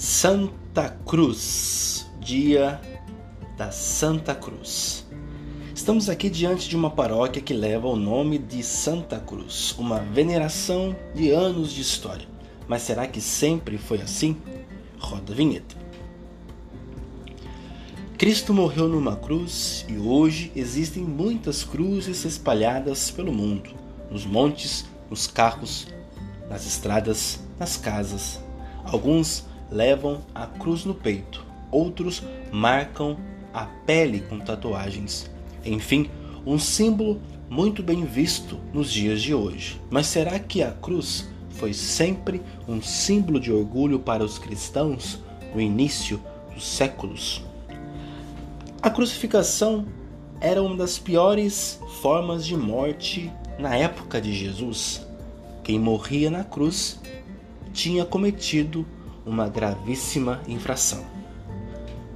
Santa Cruz, dia da Santa Cruz. Estamos aqui diante de uma paróquia que leva o nome de Santa Cruz, uma veneração de anos de história. Mas será que sempre foi assim? Roda a vinheta. Cristo morreu numa cruz e hoje existem muitas cruzes espalhadas pelo mundo, nos montes, nos carros, nas estradas, nas casas. Alguns levam a cruz no peito, outros marcam a pele com tatuagens. Enfim, um símbolo muito bem visto nos dias de hoje. Mas será que a cruz foi sempre um símbolo de orgulho para os cristãos no início dos séculos? A crucificação era uma das piores formas de morte na época de Jesus. Quem morria na cruz tinha cometido uma gravíssima infração.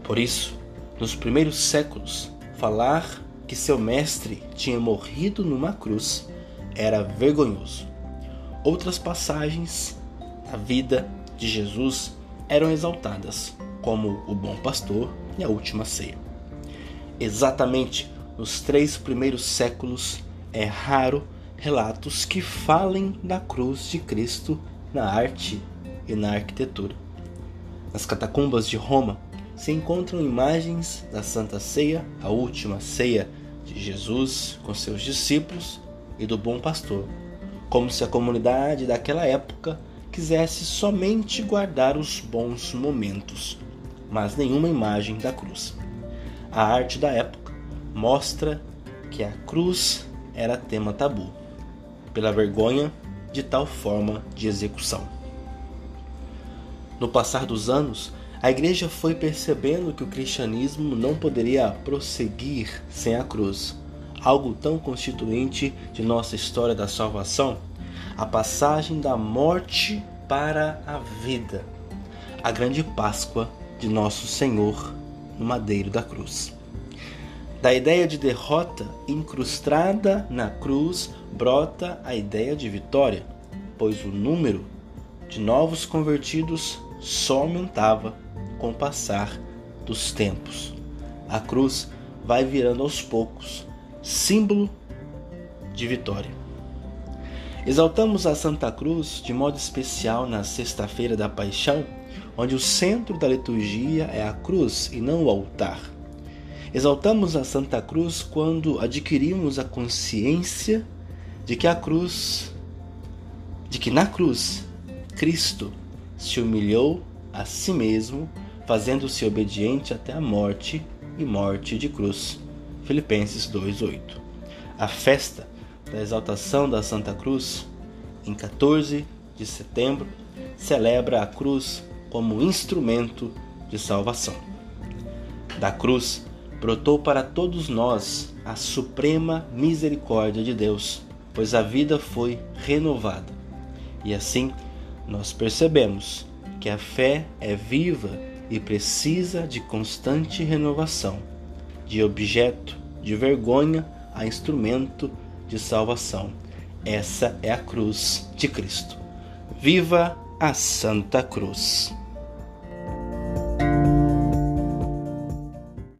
Por isso, nos primeiros séculos, falar que seu mestre tinha morrido numa cruz era vergonhoso. Outras passagens da vida de Jesus eram exaltadas, como o bom pastor e a última ceia. Exatamente nos três primeiros séculos é raro relatos que falem da cruz de Cristo na arte e na arquitetura. Nas catacumbas de Roma se encontram imagens da Santa Ceia, a última ceia de Jesus com seus discípulos e do bom pastor, como se a comunidade daquela época quisesse somente guardar os bons momentos, mas nenhuma imagem da cruz. A arte da época mostra que a cruz era tema tabu, pela vergonha de tal forma de execução. No passar dos anos, a igreja foi percebendo que o cristianismo não poderia prosseguir sem a cruz, algo tão constituinte de nossa história da salvação, a passagem da morte para a vida, a grande Páscoa de nosso Senhor no madeiro da cruz. Da ideia de derrota incrustada na cruz brota a ideia de vitória, pois o número de novos convertidos só aumentava com o passar dos tempos. A cruz vai virando aos poucos símbolo de vitória. Exaltamos a Santa Cruz de modo especial na Sexta-feira da Paixão, onde o centro da liturgia é a cruz e não o altar. Exaltamos a Santa Cruz quando adquirimos a consciência de que a cruz, de que na cruz, Cristo se humilhou a si mesmo, fazendo-se obediente até a morte e morte de cruz. Filipenses 2:8. A festa da exaltação da Santa Cruz, em 14 de setembro, celebra a cruz como instrumento de salvação. Da cruz brotou para todos nós a suprema misericórdia de Deus, pois a vida foi renovada. E assim, nós percebemos que a fé é viva e precisa de constante renovação, de objeto de vergonha a instrumento de salvação. Essa é a cruz de Cristo. Viva a Santa Cruz!